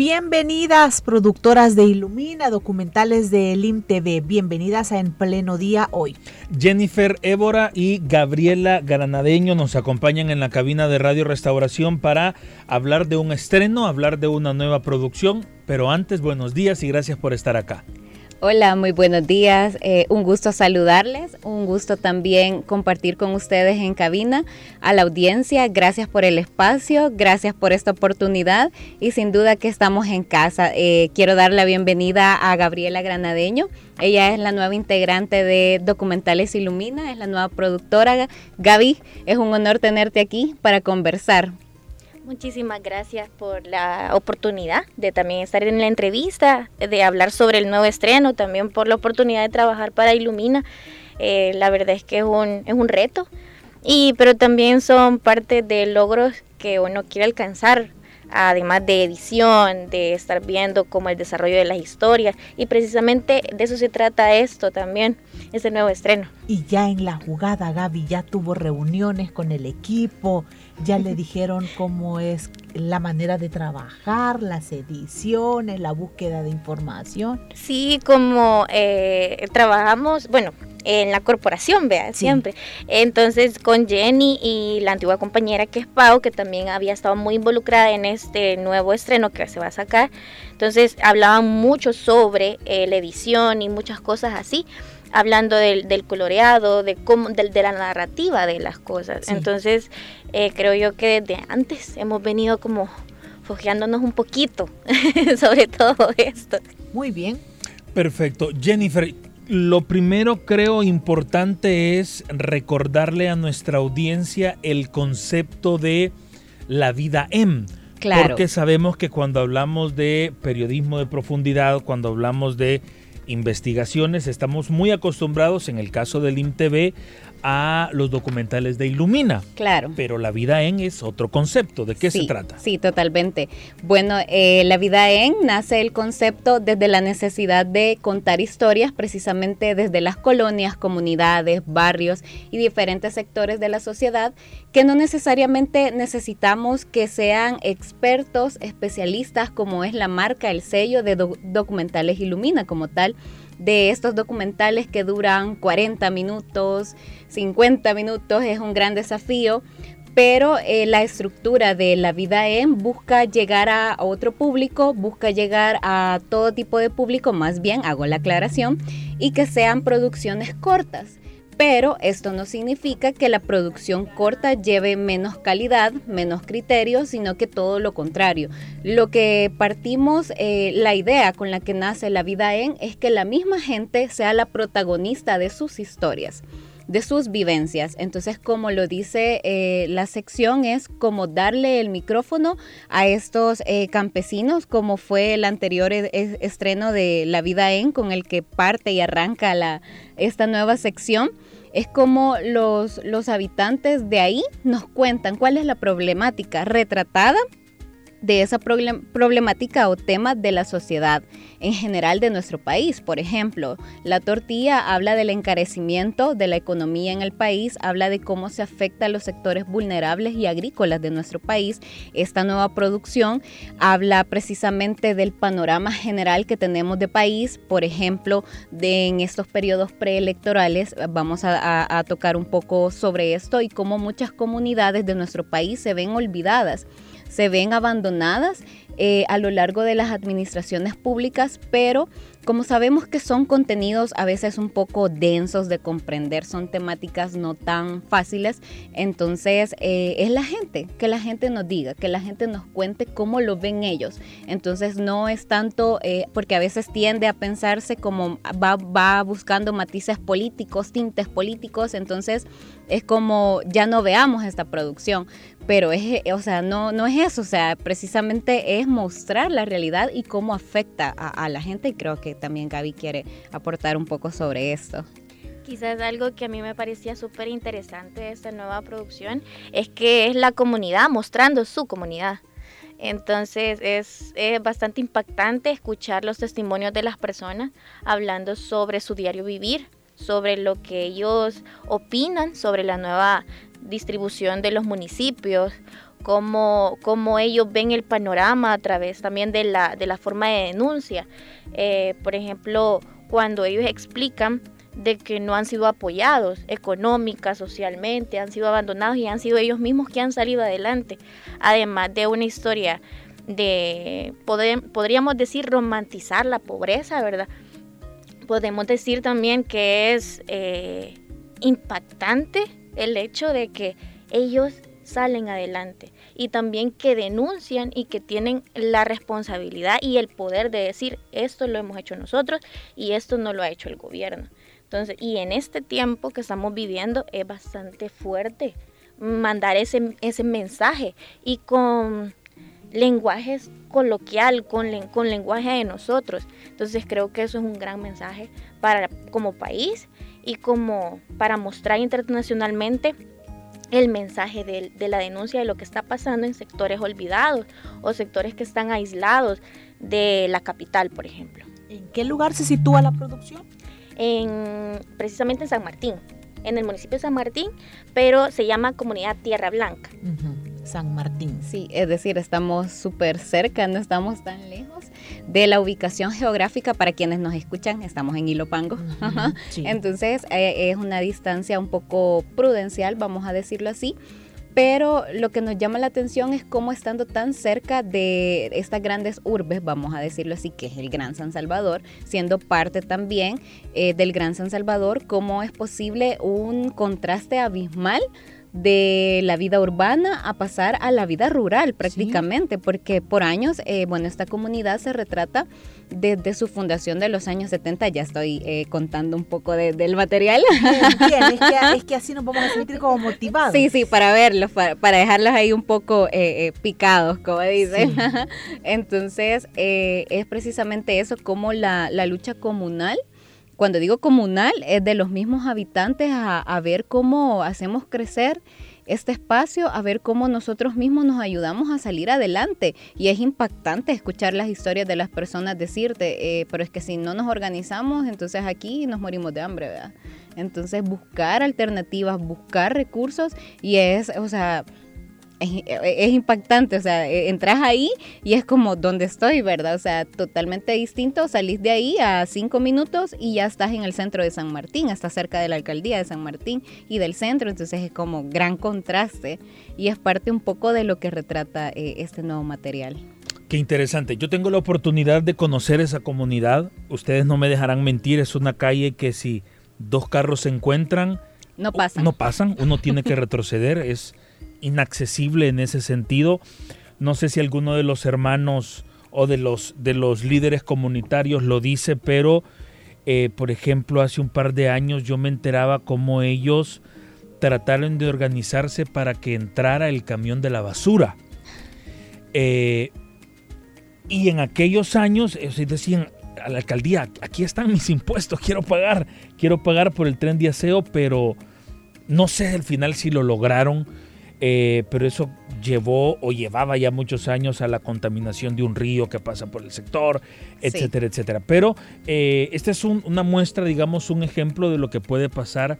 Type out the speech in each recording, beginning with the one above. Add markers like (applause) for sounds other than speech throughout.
Bienvenidas productoras de Ilumina, documentales de Elim TV. Bienvenidas a En Pleno Día hoy. Jennifer Évora y Gabriela Granadeño nos acompañan en la cabina de Radio Restauración para hablar de un estreno, hablar de una nueva producción. Pero antes, buenos días y gracias por estar acá. Hola, muy buenos días. Eh, un gusto saludarles, un gusto también compartir con ustedes en cabina a la audiencia. Gracias por el espacio, gracias por esta oportunidad y sin duda que estamos en casa. Eh, quiero dar la bienvenida a Gabriela Granadeño. Ella es la nueva integrante de Documentales Ilumina, es la nueva productora. Gaby, es un honor tenerte aquí para conversar. Muchísimas gracias por la oportunidad de también estar en la entrevista, de hablar sobre el nuevo estreno, también por la oportunidad de trabajar para Ilumina. Eh, la verdad es que es un, es un reto, y, pero también son parte de logros que uno quiere alcanzar, además de edición, de estar viendo como el desarrollo de las historias, y precisamente de eso se trata esto también, este nuevo estreno. Y ya en la jugada, Gaby ya tuvo reuniones con el equipo, ya le dijeron cómo es la manera de trabajar, las ediciones, la búsqueda de información. Sí, como eh, trabajamos, bueno, en la corporación, vea, siempre. Entonces, con Jenny y la antigua compañera que es Pau, que también había estado muy involucrada en este nuevo estreno que se va a sacar. Entonces, hablaban mucho sobre eh, la edición y muchas cosas así hablando del, del coloreado, de, cómo, de, de, la narrativa de las cosas. Entonces, eh, creo yo que desde antes hemos venido como fojeándonos un poquito (laughs) sobre todo esto. Muy bien. Perfecto. Jennifer, lo primero creo importante es recordarle a nuestra audiencia el concepto de la vida en. Claro. Porque sabemos que cuando hablamos de periodismo de profundidad, cuando hablamos de investigaciones. Estamos muy acostumbrados, en el caso del IMTV, a los documentales de Ilumina. Claro. Pero la vida en es otro concepto. ¿De qué se trata? Sí, totalmente. Bueno, eh, la vida en nace el concepto desde la necesidad de contar historias precisamente desde las colonias, comunidades, barrios y diferentes sectores de la sociedad que no necesariamente necesitamos que sean expertos, especialistas como es la marca, el sello de documentales Ilumina como tal de estos documentales que duran 40 minutos, 50 minutos, es un gran desafío, pero eh, la estructura de la vida en busca llegar a otro público, busca llegar a todo tipo de público, más bien hago la aclaración, y que sean producciones cortas pero esto no significa que la producción corta lleve menos calidad, menos criterios, sino que todo lo contrario. Lo que partimos, eh, la idea con la que nace la vida en, es que la misma gente sea la protagonista de sus historias de sus vivencias. Entonces, como lo dice eh, la sección, es como darle el micrófono a estos eh, campesinos, como fue el anterior estreno de La Vida En, con el que parte y arranca la, esta nueva sección es como los, los habitantes de ahí nos cuentan cuál es la problemática retratada de esa problemática o tema de la sociedad en general de nuestro país. Por ejemplo, la tortilla habla del encarecimiento de la economía en el país, habla de cómo se afecta a los sectores vulnerables y agrícolas de nuestro país. Esta nueva producción habla precisamente del panorama general que tenemos de país, por ejemplo, de en estos periodos preelectorales, vamos a tocar un poco sobre esto y cómo muchas comunidades de nuestro país se ven olvidadas se ven abandonadas eh, a lo largo de las administraciones públicas, pero como sabemos que son contenidos a veces un poco densos de comprender, son temáticas no tan fáciles, entonces eh, es la gente, que la gente nos diga, que la gente nos cuente cómo lo ven ellos. Entonces no es tanto, eh, porque a veces tiende a pensarse como va, va buscando matices políticos, tintes políticos, entonces es como ya no veamos esta producción, pero es, o sea, no, no es eso, o sea, precisamente es mostrar la realidad y cómo afecta a, la gente y creo que también Gaby quiere aportar un poco sobre esto. Quizás algo que a mí me parecía súper interesante de esta nueva producción es que es la comunidad mostrando su comunidad. Entonces es, es, bastante impactante escuchar los testimonios de las personas hablando sobre su diario vivir, sobre lo que ellos opinan sobre la nueva distribución de los municipios, cómo, cómo ellos ven el panorama a través también de la, de la forma de denuncia. Eh, por ejemplo, cuando ellos explican de que no han sido apoyados económica, socialmente, han sido abandonados y han sido ellos mismos que han salido adelante. Además de una historia de, podríamos decir, romantizar la pobreza, ¿verdad? Podemos decir también que es eh, impactante el hecho de que ellos salen adelante y también que denuncian y que tienen la responsabilidad y el poder de decir esto lo hemos hecho nosotros y esto no lo ha hecho el gobierno. Entonces, y en este tiempo que estamos viviendo es bastante fuerte mandar ese, ese mensaje y con lenguajes coloquial, con, con lenguaje de nosotros. Entonces creo que eso es un gran mensaje para como país y como para mostrar internacionalmente el mensaje de, la denuncia de lo que está pasando en sectores olvidados o sectores que están aislados de la capital, por ejemplo. ¿En qué lugar se sitúa la producción? En, precisamente en San Martín, en el municipio de San Martín, pero se llama Comunidad Tierra Blanca. San Martín. Sí, es decir, estamos súper cerca, no estamos tan lejos de la ubicación geográfica para quienes nos escuchan, estamos en Ilopango. (laughs) Entonces eh, es una distancia un poco prudencial, vamos a decirlo así. Pero lo que nos llama la atención es cómo estando tan cerca de estas grandes urbes, vamos a decirlo así, que es el Gran San Salvador, siendo parte también eh, del Gran San Salvador, cómo es posible un contraste abismal de la vida urbana a pasar a la vida rural prácticamente, porque por años, eh, bueno, esta comunidad se retrata desde su fundación de los años 70, ya estoy eh, contando un poco del material. es, que, (laughs) así nos vamos a sentir como motivados. Sí, sí, para verlos, para, dejarlos ahí un poco eh, picados, como dicen. (laughs) Entonces, es precisamente eso, como la, la lucha comunal cuando digo comunal, es de los mismos habitantes a, ver cómo hacemos crecer este espacio, a ver cómo nosotros mismos nos ayudamos a salir adelante. Y es impactante escuchar las historias de las personas decirte, eh, pero es que si no nos organizamos, entonces aquí nos morimos de hambre, ¿verdad? Entonces buscar alternativas, buscar recursos y es, o sea, es, impactante, o sea, e, entras ahí y es como donde estoy, ¿verdad? O sea, totalmente distinto, salís de ahí a cinco minutos y ya estás en el centro de San Martín, estás cerca de la alcaldía de San Martín y del centro, entonces es como gran contraste y es parte un poco de lo que retrata eh, este nuevo material. Qué interesante. Yo tengo la oportunidad de conocer esa comunidad. Ustedes no me dejarán mentir, es una calle que si dos carros se encuentran, no pasan. No pasan, uno tiene que retroceder, es inaccesible en ese sentido. No sé si alguno de los hermanos o de los, de los líderes comunitarios lo dice, pero eh, por ejemplo hace un par de años yo me enteraba cómo ellos trataron de organizarse para que entrara el camión de la basura. Eh, y en aquellos años ellos decían a la alcaldía, aquí están mis impuestos, (laughs) quiero pagar, quiero pagar por el tren de aseo, pero no sé al final si lo lograron eh, pero eso llevó o llevaba ya muchos años a la contaminación de un río que pasa por el sector, etcétera, etcétera. Pero eh, esta es una muestra, digamos, un ejemplo de lo que puede pasar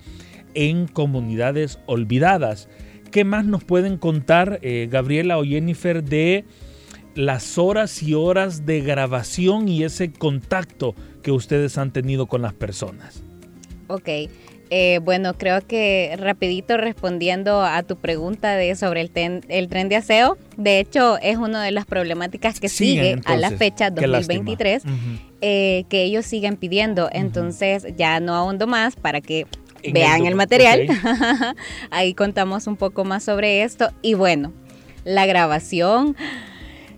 en comunidades olvidadas. ¿Qué más nos pueden contar, eh, Gabriela o Jennifer, de las horas y horas de grabación y ese contacto que ustedes han tenido con las personas? Ok, Eh, bueno, creo que rapidito respondiendo a tu pregunta de sobre el, el tren de aseo, de hecho es una de las problemáticas que sigue a la fecha 2023, eh, que ellos siguen pidiendo. Entonces ya no ahondo más para que vean el, material. (laughs) Ahí contamos un poco más sobre esto. Y bueno, la grabación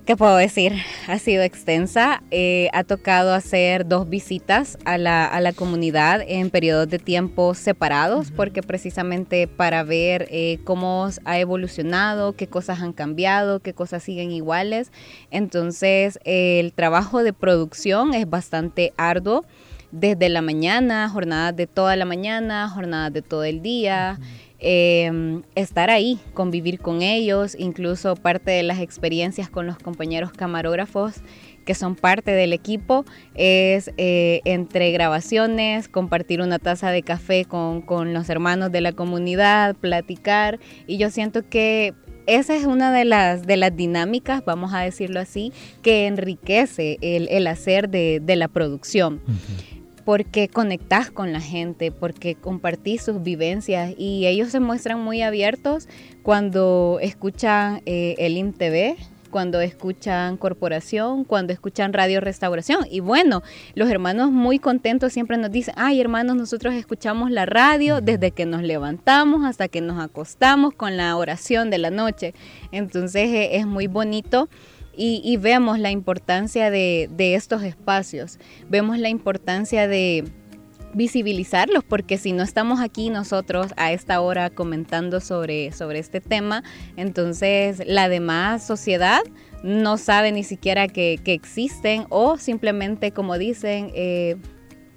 ¿Qué puedo decir? Ha sido extensa. Eh, ha tocado hacer dos visitas a la, a la, comunidad en periodos de tiempo separados, porque precisamente para ver eh, cómo ha evolucionado, qué cosas han cambiado, qué cosas siguen iguales. Entonces, el trabajo de producción es bastante arduo desde la mañana, jornadas de toda la mañana, jornadas de todo el día. Em, estar ahí, convivir con ellos, incluso parte de las experiencias con los compañeros camarógrafos que son parte del equipo, es eh, entre grabaciones, compartir una taza de café con, los hermanos de la comunidad, platicar, y yo siento que esa es una de las, de las dinámicas, vamos a decirlo así, que enriquece el, hacer de, la producción porque conectás con la gente, porque compartís sus vivencias y ellos se muestran muy abiertos cuando escuchan eh, el IMTV, cuando escuchan Corporación, cuando escuchan Radio Restauración. Y bueno, los hermanos muy contentos siempre nos dicen, ay hermanos, nosotros escuchamos la radio desde que nos levantamos hasta que nos acostamos con la oración de la noche. Entonces eh, es muy bonito y, vemos la importancia de, estos espacios, vemos la importancia de visibilizarlos, porque si no estamos aquí nosotros a esta hora comentando sobre, sobre este tema, entonces la demás sociedad no sabe ni siquiera que, existen o simplemente, como dicen, eh,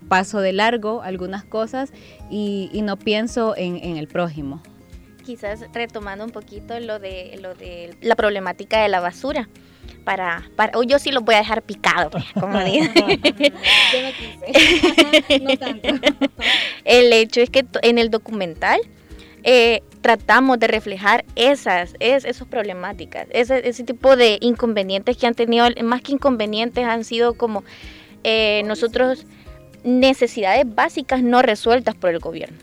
paso de largo algunas cosas y, no pienso en, en el prójimo quizás retomando un poquito lo de, lo de la problemática de la basura para, para yo sí lo voy a dejar picado, como (laughs) dicen. no tanto. El hecho es que en el documental eh, tratamos de reflejar esas, esas problemáticas, ese, ese, tipo de inconvenientes que han tenido, más que inconvenientes, han sido como eh, nosotros necesidades básicas no resueltas por el gobierno.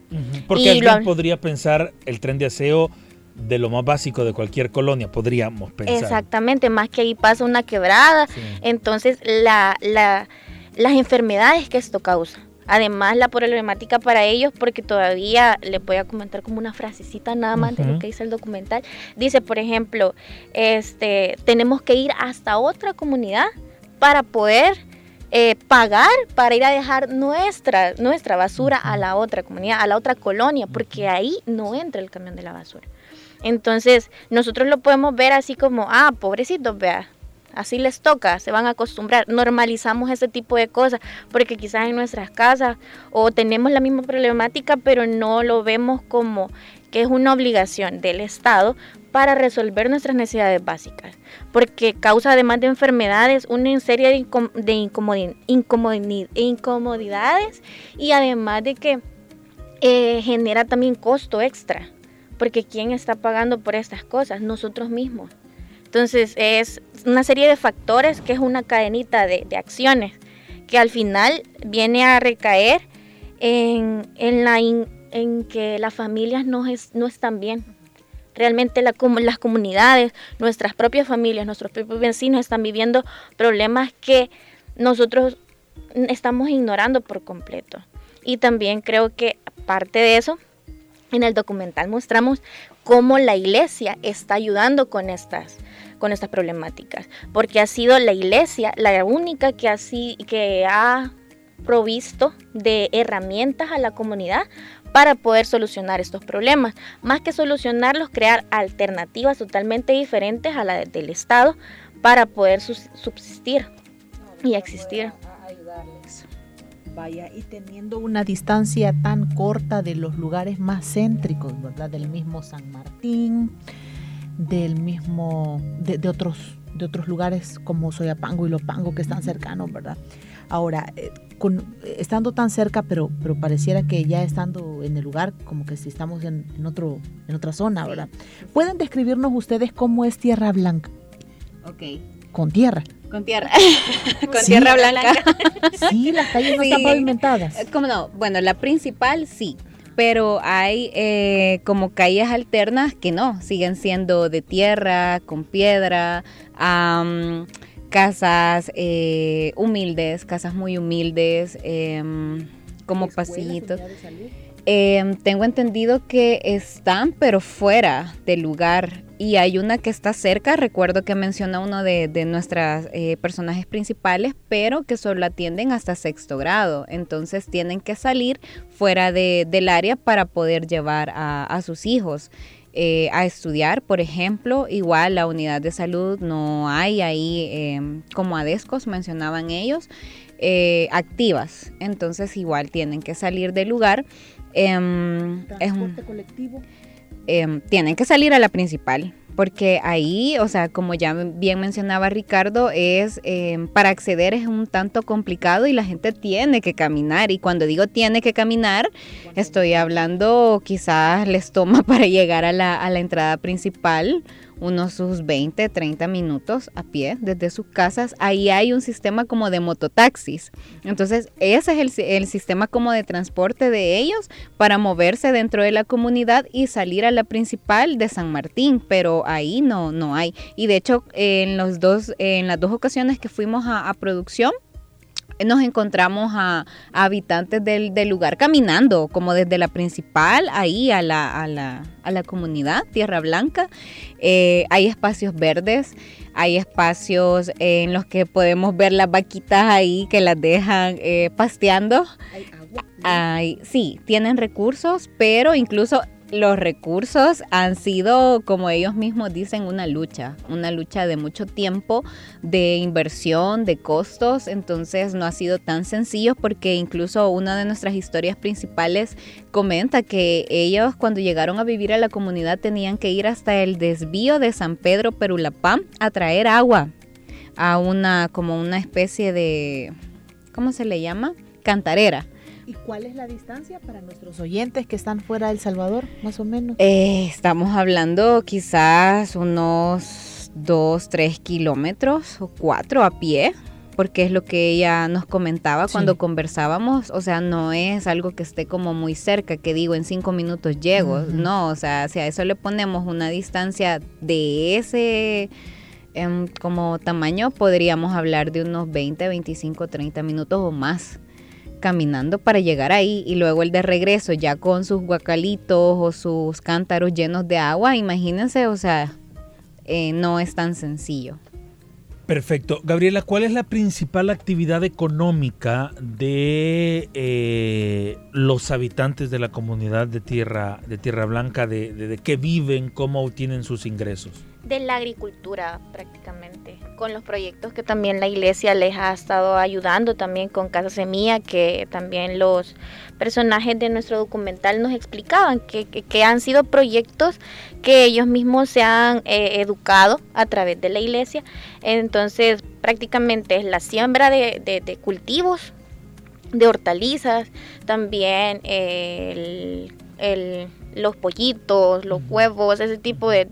Porque alguien podría pensar el tren de aseo de lo más básico de cualquier colonia, podríamos pensar. Exactamente, más que ahí pasa una quebrada, entonces la, la, las enfermedades que esto causa. Además, la problemática para ellos, porque todavía les voy a comentar como una frasecita nada más de lo que dice el documental. Dice, por ejemplo, este, tenemos que ir hasta otra comunidad para poder eh, pagar para ir a dejar nuestra, nuestra basura a la otra comunidad, a la otra colonia, porque ahí no entra el camión de la basura. Entonces, nosotros lo podemos ver así como, ah, pobrecitos, vea, así les toca, se van a acostumbrar, normalizamos ese tipo de cosas, porque quizás en nuestras casas o tenemos la misma problemática, pero no lo vemos como que es una obligación del Estado para resolver nuestras necesidades básicas, porque causa además de enfermedades una serie de, incomodidades y además de que eh, genera también costo extra porque ¿quién está pagando por estas cosas? Nosotros mismos. Entonces es una serie de factores que es una cadenita de, acciones que al final viene a recaer en, en que las familias no, no están bien. Realmente la, las comunidades, nuestras propias familias, nuestros propios vecinos están viviendo problemas que nosotros estamos ignorando por completo. Y también creo que parte de eso en el documental mostramos cómo la iglesia está ayudando con estas, con estas problemáticas, porque ha sido la iglesia la única que, así, que ha provisto de herramientas a la comunidad para poder solucionar estos problemas. Más que solucionarlos, crear alternativas totalmente diferentes a la del Estado para poder subsistir y existir. Vaya, y teniendo una distancia tan corta de los lugares más céntricos, ¿verdad? Del mismo San Martín, del mismo, de, otros, de otros lugares como Soyapango y Lopango que están cercanos, ¿verdad? Ahora, eh, estando tan cerca, pero, pero pareciera que ya estando en el lugar, como que si estamos en, otro, en otra zona, ¿verdad? ¿Pueden describirnos ustedes cómo es Tierra Blanca? Ok. Con tierra. Con tierra. (laughs) con tierra blanca. sí, las calles no están pavimentadas. ¿Cómo no? Bueno, la principal sí. pero hay eh, como calles alternas que no, siguen siendo de tierra, con piedra, casas eh, humildes, casas muy humildes, em, como pasillitos. Em, tengo entendido que están, pero fuera del lugar. Y hay una que está cerca, recuerdo que menciona uno de, de nuestros eh, personajes principales, pero que solo atienden hasta sexto grado. Entonces tienen que salir fuera del área para poder llevar a, sus hijos. Eh, a estudiar, por ejemplo, igual la unidad de salud no hay ahí em, como adescos, mencionaban ellos, eh, activas. Entonces igual tienen que salir del lugar Em, ¿Transporte colectivo? Em, tienen que salir a la principal. Porque ahí, o sea, como ya bien mencionaba Ricardo, es em, para acceder es un tanto complicado y la gente tiene que caminar. Y cuando digo tiene que caminar, estoy hablando quizás les toma (laughs) para llegar a la, a la entrada principal unos sus 20, 30 minutos a pie desde sus casas. Ahí hay un sistema como de mototaxis. Entonces, ese es el, el, sistema como de transporte de ellos para moverse dentro de la comunidad y salir a la principal de San Martín, pero ahí no, no hay. Y de hecho, en, los dos, en las dos ocasiones que fuimos a producción, nos encontramos a, habitantes del, lugar caminando, como desde la principal, ahí a la, a la, a la comunidad, Tierra Blanca. Eh, hay espacios verdes, hay espacios en los que podemos ver las vaquitas ahí que las dejan eh, pasteando. Hay agua. sí, tienen recursos, pero incluso los recursos han sido, como ellos mismos dicen, una lucha, una lucha de mucho tiempo, de inversión, de costos, entonces no ha sido tan sencillo porque incluso una de nuestras historias principales comenta que ellos cuando llegaron a vivir a la comunidad tenían que ir hasta el desvío de San Pedro Perulapam a traer agua a una como una especie de ¿cómo se le llama? cantarera ¿Y cuál es la distancia para nuestros oyentes que están fuera de El Salvador, más o menos? Eh, estamos hablando quizás unos 2, 3 kilómetros o 4 a pie, porque es lo que ella nos comentaba cuando conversábamos, o sea, no es algo que esté como muy cerca, que digo en 5 minutos llego, no, o sea, si a eso le ponemos una distancia de ese em, como tamaño, podríamos hablar de unos 20, 25, 30 minutos o más caminando para llegar ahí y luego el de regreso ya con sus guacalitos o sus cántaros llenos de agua, imagínense, o sea, eh, no es tan sencillo. Perfecto. Gabriela, ¿cuál es la principal actividad económica de eh, los habitantes de la comunidad de Tierra, de Tierra Blanca? De, de, de qué viven? ¿Cómo obtienen sus ingresos? De la agricultura prácticamente con los proyectos que también la iglesia les ha estado ayudando, también con Casa Semilla, que también los personajes de nuestro documental nos explicaban, que, que, han sido proyectos que ellos mismos se han eh, educado a través de la iglesia. Entonces, prácticamente es la siembra de, de, cultivos, de hortalizas, también el, el los pollitos, los huevos, ese tipo de,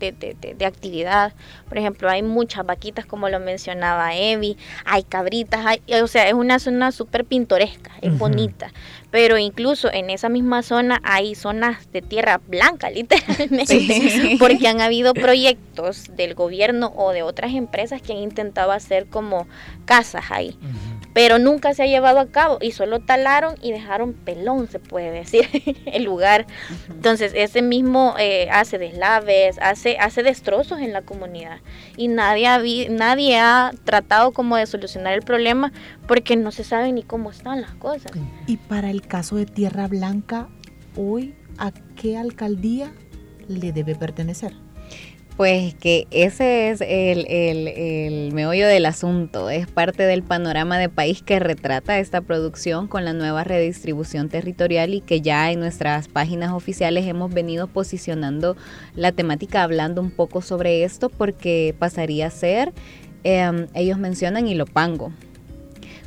actividad. Por ejemplo, hay muchas vaquitas, como lo mencionaba Evi, hay cabritas, hay, o sea, es una zona súper pintoresca, es bonita. Pero incluso en esa misma zona hay zonas de tierra blanca, (laughs) literalmente, porque han habido proyectos del gobierno o de otras empresas que han intentado hacer como casas ahí pero nunca se ha llevado a cabo y solo talaron y dejaron pelón, se puede decir, (laughs) el lugar. Entonces, ese mismo eh, hace deslaves, hace, hace destrozos en la comunidad y nadie ha, nadie ha tratado como de solucionar el problema porque no se sabe ni cómo están las cosas. Y para el caso de Tierra Blanca, hoy, ¿a qué alcaldía le debe pertenecer? Pues que ese es el, meollo del asunto, es parte del panorama de país que retrata esta producción con la nueva redistribución territorial y que ya en nuestras páginas oficiales hemos venido posicionando la temática hablando un poco sobre esto porque pasaría a ser, em, ellos mencionan y lo pango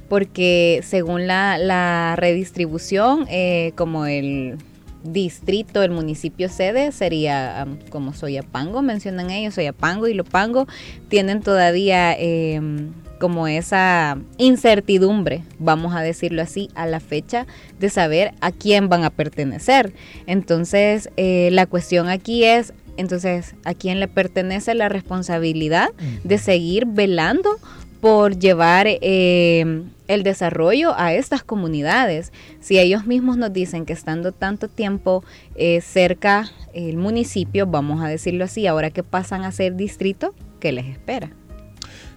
porque según la, redistribución, eh, como el distrito, el municipio sede sería como Soyapango, mencionan ellos, Soyapango y Lopango, tienen todavía em, como esa incertidumbre, vamos a decirlo así, a la fecha de saber a quién van a pertenecer. Entonces, eh, la cuestión aquí es, entonces, ¿a quién le pertenece la responsabilidad de seguir velando por llevar eh, el desarrollo a estas comunidades. Si ellos mismos nos dicen que estando tanto tiempo eh, cerca el municipio, vamos a decirlo así, ahora que pasan a ser distrito, ¿qué les espera?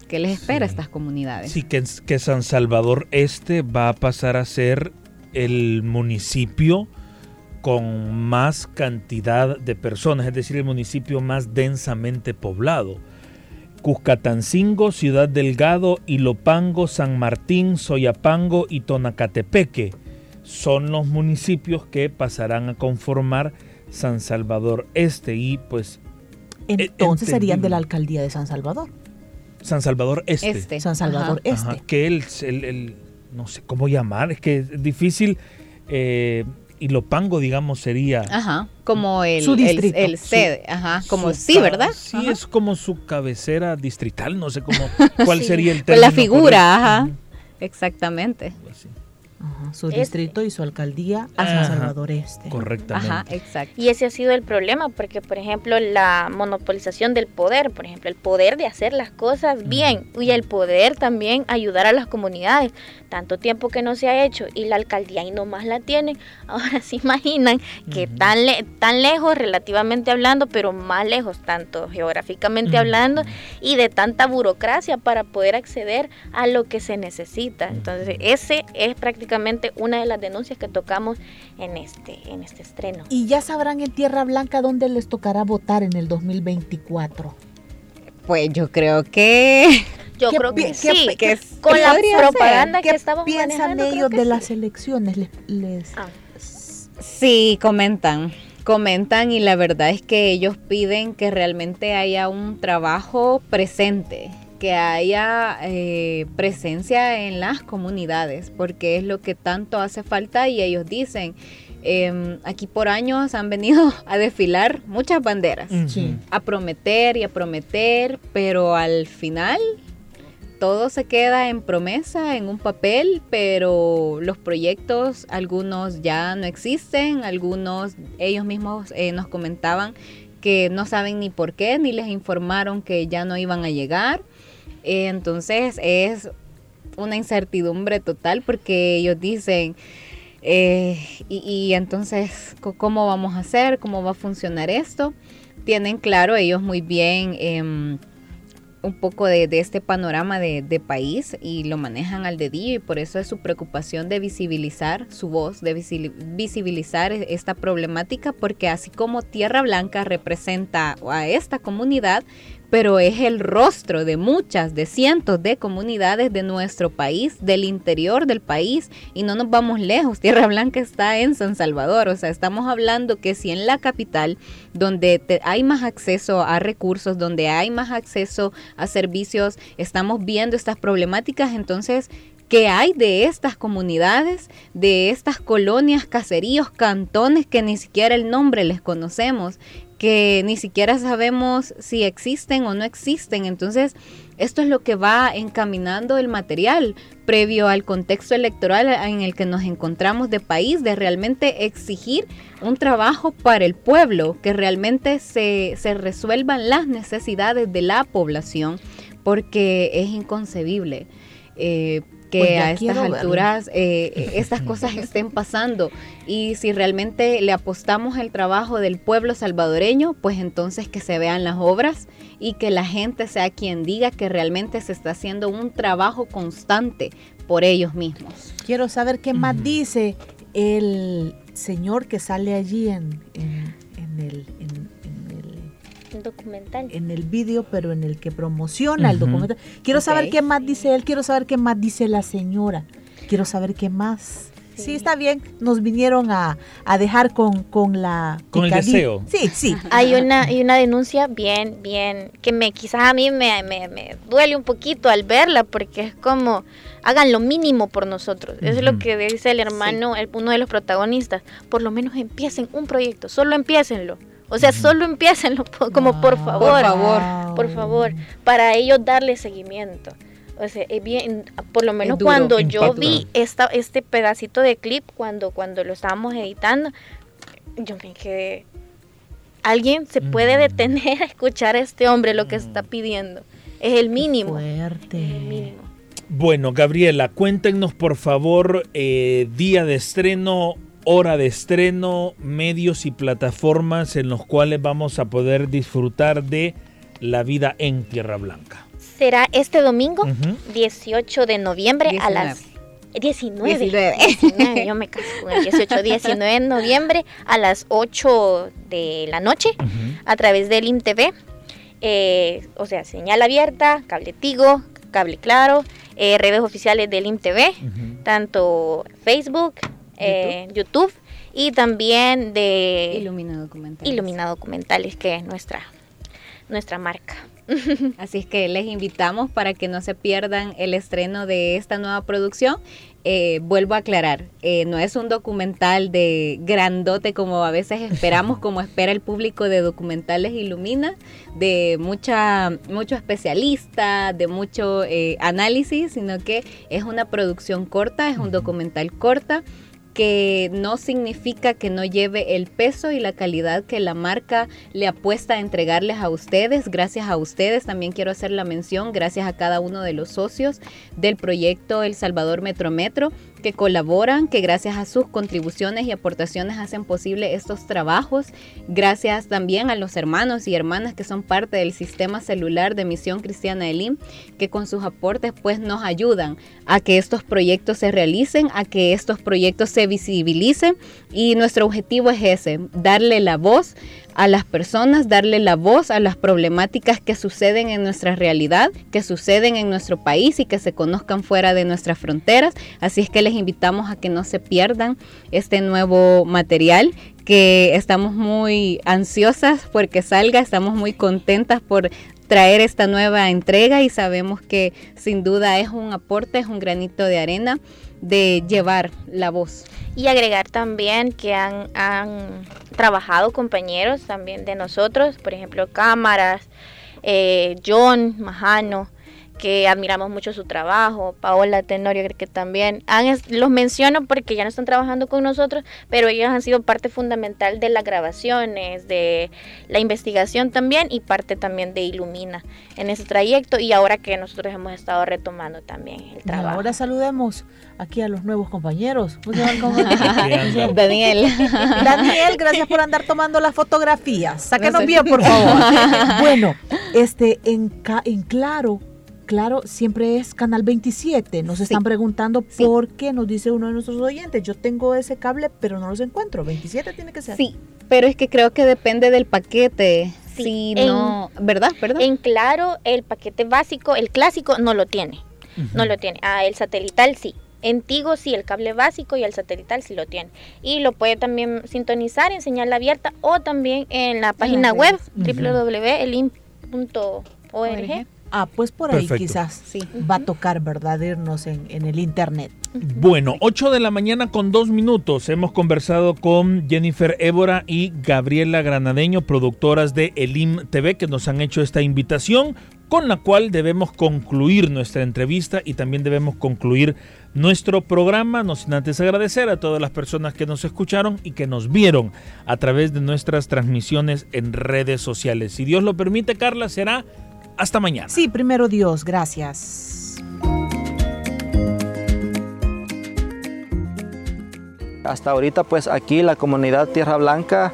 ¿Qué les espera a estas comunidades? Sí, que, que San Salvador Este va a pasar a ser el municipio con más cantidad de personas, es decir, el municipio más densamente poblado. Cuscatancingo, Ciudad Delgado, Ilopango, San Martín, Soyapango y Tonacatepeque son los municipios que pasarán a conformar San Salvador Este y pues... Entonces serían de la alcaldía de San Salvador. San Salvador Este. este. San Salvador Este. que el, el, no sé cómo llamar, es que es difícil eh, y Lopango, digamos, sería... Ajá, como el, su distrito, el, sede, ajá, como sí, ¿verdad? Sí, es como su cabecera distrital, no sé cómo, (laughs) cuál sería el término. la figura, ajá, exactamente. Pues su distrito y su alcaldía a San Salvador Este. Correctamente. Ajá, exacto. Y ese ha sido el problema, porque, por ejemplo, la monopolización del poder, por ejemplo, el poder de hacer las cosas bien y el poder también ayudar a las comunidades. Tanto tiempo que no se ha hecho y la alcaldía y nomás la tiene. (laughs) Ahora se imaginan que tan, tan lejos, relativamente hablando, pero más lejos, tanto geográficamente hablando, y de tanta burocracia para poder acceder a lo que se necesita. Entonces, ese es prácticamente una de las denuncias que tocamos en este, en este estreno. ¿Y ya sabrán en Tierra Blanca dónde les tocará votar en el 2024? Pues yo creo que... Yo creo que sí, que con la propaganda que estamos piensan ellos de las elecciones? Les, ah. Sí, comentan comentan y la verdad es que ellos piden que realmente haya un trabajo presente, que haya eh, presencia en las comunidades, porque es lo que tanto hace falta y ellos dicen, em, aquí por años han venido (laughs) a desfilar muchas banderas, a prometer y a prometer, pero al final todo se queda en promesa, en un papel, pero los proyectos, algunos ya no existen, algunos ellos mismos eh, nos comentaban que no saben ni por qué, ni les informaron que ya no iban a llegar. Entonces es una incertidumbre total porque ellos dicen, eh, y, entonces, ¿cómo vamos a hacer? ¿Cómo va a funcionar esto? Tienen claro ellos muy bien em, un poco de, este panorama de, país y lo manejan al dedillo y por eso es su preocupación de visibilizar su voz, de visibilizar e-, esta problemática porque así como Tierra Blanca representa a esta comunidad, pero es el rostro de muchas, de cientos de comunidades de nuestro país, del interior del país, y no nos vamos lejos. (laughs) Tierra Blanca está en San Salvador, o sea, estamos hablando que si en la capital, donde hay más acceso a recursos, donde hay más acceso a servicios, estamos viendo estas problemáticas, entonces ¿Qué hay de estas comunidades, de estas colonias, caseríos, cantones que ni siquiera el nombre les conocemos? Que ni siquiera sabemos si existen o no existen. Entonces, esto es lo que va encaminando el material previo al contexto electoral en el que nos encontramos de país, de realmente exigir un trabajo para el pueblo, que realmente se, se resuelvan las necesidades de la población, porque es inconcebible. Eh, que pues a estas alturas eh, eh, (laughs) estas cosas estén pasando. Y si realmente le apostamos el trabajo del pueblo salvadoreño, pues entonces que se vean las obras y que la gente sea quien diga que realmente se está haciendo un trabajo constante por ellos mismos. Quiero saber qué más dice el señor que sale allí en, en, el... documental. En el vídeo, pero en el que promociona el documental. Quiero saber qué más dice él, quiero saber qué más dice la señora, quiero saber qué más. Sí, está bien. Nos vinieron a, dejar con, con la... Con el deseo. Sí, sí. (laughs) Hay una, hay una denuncia bien, bien, que me quizás a mí me, me, duele un poquito al verla, porque es como, hagan lo mínimo por nosotros. Eso es lo que dice el hermano, el, uno de los protagonistas. Por lo menos empiecen un proyecto, solo empiecenlo. O sea, solo empiecenlo (laughs) como por favor, por favor, por favor, para ellos darle seguimiento. O sea, es bien, por lo menos cuando yo vi esta, este pedacito de clip, cuando, cuando lo estábamos editando, yo me quedé, alguien se puede detener a escuchar a este hombre lo que está pidiendo. Es el mínimo. fuerte. Bueno, Gabriela, cuéntenos por favor eh, día de estreno, hora de estreno, medios y plataformas en los cuales vamos a poder disfrutar de la vida en Tierra Blanca. Será este domingo, 18 de noviembre a las 19. 19. Yo (laughs) me caso con el 18, 19 de noviembre a las 8 de la noche a través del INTV. Eh, o sea, señal abierta, cable Tigo, cable claro, eh, redes oficiales del INTV, tanto Facebook, eh, YouTube. y también de Ilumina Documentales. Ilumina Documentales, que es nuestra, nuestra marca. (laughs) Así es que les invitamos para que no se pierdan el estreno de esta nueva producción. Eh, vuelvo a aclarar, eh, no es un documental de grandote como a veces esperamos, (laughs) como espera el público de documentales Ilumina, de mucha, mucho especialista, de mucho eh, análisis, sino que es una producción corta, es un documental corta que no significa que no lleve el peso y la calidad que la marca le apuesta a entregarles a ustedes. Gracias a ustedes también quiero hacer la mención, gracias a cada uno de los socios del proyecto El Salvador Metro Metro que colaboran, que gracias a sus contribuciones y aportaciones hacen posible estos trabajos. Gracias también a los hermanos y hermanas que son parte del sistema celular de Misión Cristiana Elim, que con sus aportes pues nos ayudan a que estos proyectos se realicen, a que estos proyectos se visibilicen y nuestro objetivo es ese, darle la voz a las personas, darle la voz a las problemáticas que suceden en nuestra realidad, que suceden en nuestro país y que se conozcan fuera de nuestras fronteras. Así es que les invitamos a que no se pierdan este nuevo material que estamos muy ansiosas porque salga, estamos muy contentas por traer esta nueva entrega y sabemos que sin duda es un aporte, es un granito de arena de llevar la voz. Y agregar también que han, han trabajado compañeros también de nosotros, por ejemplo, cámaras, eh, John Majano, que admiramos mucho su trabajo, Paola Tenorio que también, han, los menciono porque ya no están trabajando con nosotros, pero ellos han sido parte fundamental de las grabaciones, de la investigación también y parte también de Ilumina en ese trayecto y ahora que nosotros hemos estado retomando también el trabajo. ahora saludemos aquí a los nuevos compañeros. (laughs) (laughs) Daniel. Daniel, gracias por andar tomando las fotografías. Sáquenos bien, por favor. (laughs) bueno, este en, en claro Claro, siempre es Canal 27. Nos están preguntando por qué, nos dice uno de nuestros oyentes, yo tengo ese cable, pero no los encuentro. 27 tiene que ser. Sí, pero es que creo que depende del paquete. Sí, no, ¿verdad? ¿verdad? En claro, el paquete básico, el clásico, no lo tiene. No lo tiene. Ah, el satelital sí. En Tigo sí, el cable básico y el satelital sí lo tiene. Y lo puede también sintonizar en señal abierta o también en la página web www.elim.org. Ah, pues por ahí quizás sí. va a tocar, ¿verdad? Irnos en, en, el internet. Bueno, 8 de la mañana con dos minutos. Hemos conversado con Jennifer Évora y Gabriela Granadeño, productoras de Elim TV, que nos han hecho esta invitación, con la cual debemos concluir nuestra entrevista y también debemos concluir nuestro programa. No sin antes agradecer a todas las personas que nos escucharon y que nos vieron a través de nuestras transmisiones en redes sociales. Si Dios lo permite, Carla, será hasta mañana. Sí, primero Dios, gracias. Hasta ahorita pues aquí la comunidad Tierra Blanca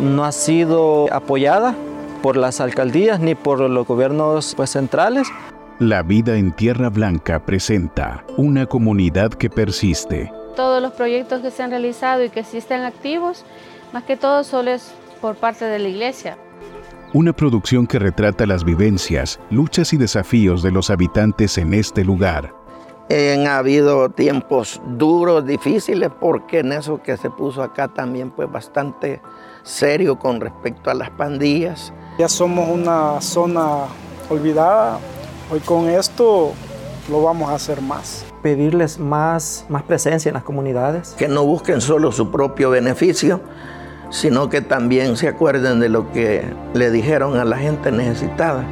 no ha sido apoyada por las alcaldías ni por los gobiernos pues, centrales. La vida en Tierra Blanca presenta una comunidad que persiste. Todos los proyectos que se han realizado y que existen activos, más que todo solo es por parte de la iglesia. Una producción que retrata las vivencias, luchas y desafíos de los habitantes en este lugar. Han habido tiempos duros, difíciles, porque en eso que se puso acá también pues bastante serio con respecto a las pandillas. Ya somos una zona olvidada, hoy con esto lo vamos a hacer más. Pedirles más, más presencia en las comunidades. Que no busquen solo su propio beneficio, sino que también se acuerden de lo que le dijeron a la gente necesitada.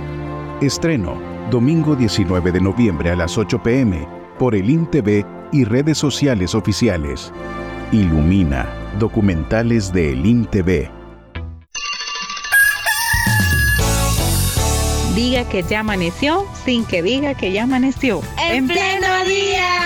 Estreno domingo 19 de noviembre a las 8 pm, por el INTV y redes sociales oficiales. Ilumina, documentales de El INTV. Diga que ya amaneció sin que diga que ya amaneció. En pleno día.